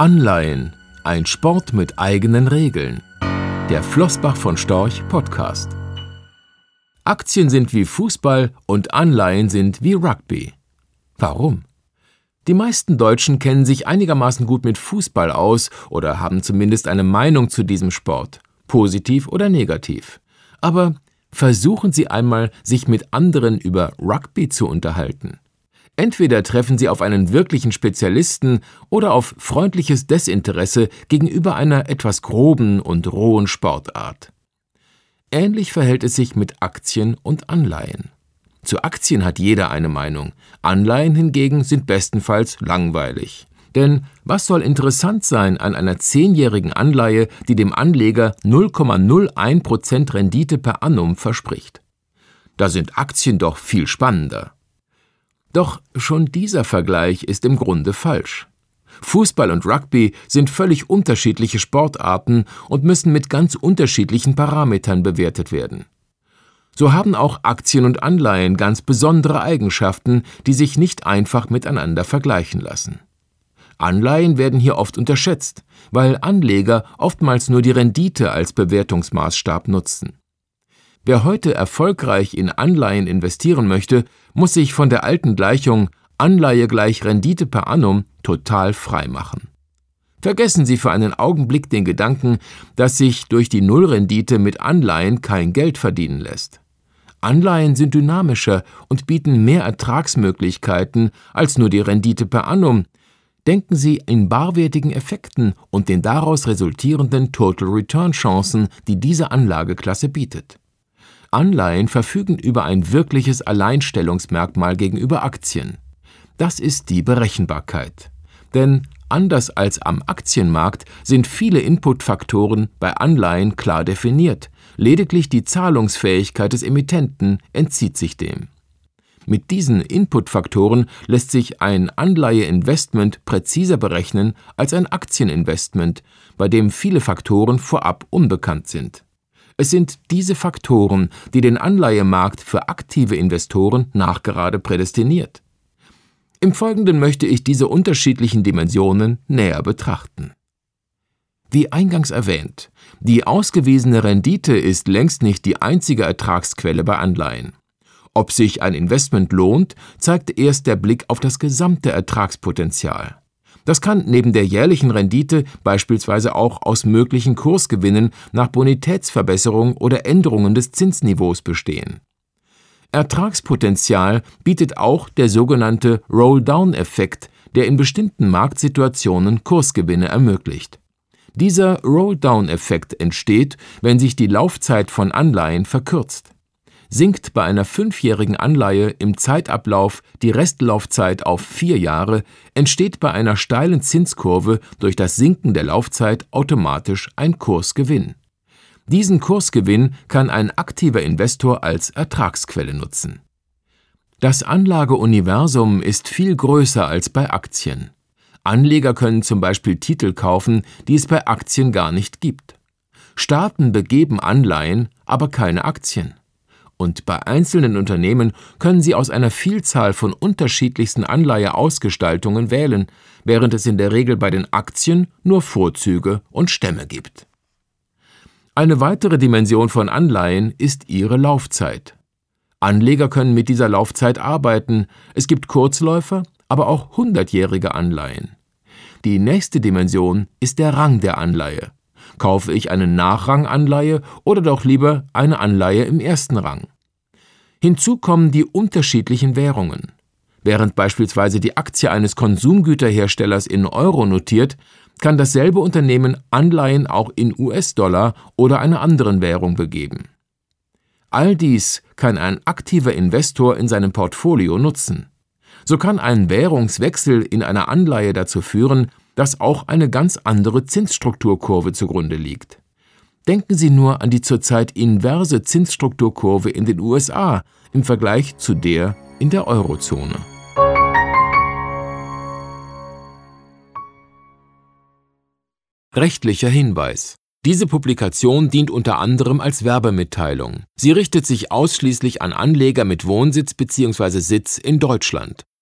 Anleihen, ein Sport mit eigenen Regeln. Der Flossbach von Storch Podcast. Aktien sind wie Fußball und Anleihen sind wie Rugby. Warum? Die meisten Deutschen kennen sich einigermaßen gut mit Fußball aus oder haben zumindest eine Meinung zu diesem Sport, positiv oder negativ. Aber versuchen Sie einmal, sich mit anderen über Rugby zu unterhalten. Entweder treffen sie auf einen wirklichen Spezialisten oder auf freundliches Desinteresse gegenüber einer etwas groben und rohen Sportart. Ähnlich verhält es sich mit Aktien und Anleihen. Zu Aktien hat jeder eine Meinung, Anleihen hingegen sind bestenfalls langweilig. Denn was soll interessant sein an einer zehnjährigen Anleihe, die dem Anleger 0,01% Rendite per annum verspricht? Da sind Aktien doch viel spannender. Doch schon dieser Vergleich ist im Grunde falsch. Fußball und Rugby sind völlig unterschiedliche Sportarten und müssen mit ganz unterschiedlichen Parametern bewertet werden. So haben auch Aktien und Anleihen ganz besondere Eigenschaften, die sich nicht einfach miteinander vergleichen lassen. Anleihen werden hier oft unterschätzt, weil Anleger oftmals nur die Rendite als Bewertungsmaßstab nutzen. Wer heute erfolgreich in Anleihen investieren möchte, muss sich von der alten Gleichung Anleihe gleich Rendite per annum total frei machen. Vergessen Sie für einen Augenblick den Gedanken, dass sich durch die Nullrendite mit Anleihen kein Geld verdienen lässt. Anleihen sind dynamischer und bieten mehr Ertragsmöglichkeiten als nur die Rendite per annum. Denken Sie in barwertigen Effekten und den daraus resultierenden Total Return Chancen, die diese Anlageklasse bietet. Anleihen verfügen über ein wirkliches Alleinstellungsmerkmal gegenüber Aktien. Das ist die Berechenbarkeit. Denn anders als am Aktienmarkt sind viele Inputfaktoren bei Anleihen klar definiert, lediglich die Zahlungsfähigkeit des Emittenten entzieht sich dem. Mit diesen Inputfaktoren lässt sich ein Anleiheinvestment präziser berechnen als ein Aktieninvestment, bei dem viele Faktoren vorab unbekannt sind. Es sind diese Faktoren, die den Anleihemarkt für aktive Investoren nachgerade prädestiniert. Im Folgenden möchte ich diese unterschiedlichen Dimensionen näher betrachten. Wie eingangs erwähnt, die ausgewiesene Rendite ist längst nicht die einzige Ertragsquelle bei Anleihen. Ob sich ein Investment lohnt, zeigt erst der Blick auf das gesamte Ertragspotenzial. Das kann neben der jährlichen Rendite beispielsweise auch aus möglichen Kursgewinnen nach Bonitätsverbesserung oder Änderungen des Zinsniveaus bestehen. Ertragspotenzial bietet auch der sogenannte Roll-Down-Effekt, der in bestimmten Marktsituationen Kursgewinne ermöglicht. Dieser Roll-Down-Effekt entsteht, wenn sich die Laufzeit von Anleihen verkürzt Sinkt bei einer fünfjährigen Anleihe im Zeitablauf die Restlaufzeit auf vier Jahre, entsteht bei einer steilen Zinskurve durch das Sinken der Laufzeit automatisch ein Kursgewinn. Diesen Kursgewinn kann ein aktiver Investor als Ertragsquelle nutzen. Das Anlageuniversum ist viel größer als bei Aktien. Anleger können zum Beispiel Titel kaufen, die es bei Aktien gar nicht gibt. Staaten begeben Anleihen, aber keine Aktien und bei einzelnen Unternehmen können Sie aus einer Vielzahl von unterschiedlichsten Anleiheausgestaltungen wählen, während es in der Regel bei den Aktien nur Vorzüge und Stämme gibt. Eine weitere Dimension von Anleihen ist ihre Laufzeit. Anleger können mit dieser Laufzeit arbeiten, es gibt Kurzläufer, aber auch hundertjährige Anleihen. Die nächste Dimension ist der Rang der Anleihe. Kaufe ich eine Nachranganleihe oder doch lieber eine Anleihe im ersten Rang? Hinzu kommen die unterschiedlichen Währungen. Während beispielsweise die Aktie eines Konsumgüterherstellers in Euro notiert, kann dasselbe Unternehmen Anleihen auch in US-Dollar oder einer anderen Währung begeben. All dies kann ein aktiver Investor in seinem Portfolio nutzen. So kann ein Währungswechsel in einer Anleihe dazu führen, dass auch eine ganz andere Zinsstrukturkurve zugrunde liegt. Denken Sie nur an die zurzeit inverse Zinsstrukturkurve in den USA im Vergleich zu der in der Eurozone. Rechtlicher Hinweis diese Publikation dient unter anderem als Werbemitteilung. Sie richtet sich ausschließlich an Anleger mit Wohnsitz bzw. Sitz in Deutschland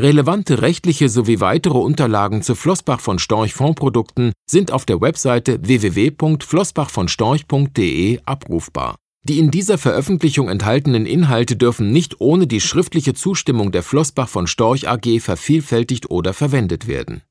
Relevante rechtliche sowie weitere Unterlagen zu Flossbach von Storch Fondsprodukten sind auf der Webseite www.flossbachvonstorch.de abrufbar. Die in dieser Veröffentlichung enthaltenen Inhalte dürfen nicht ohne die schriftliche Zustimmung der Flossbach von Storch AG vervielfältigt oder verwendet werden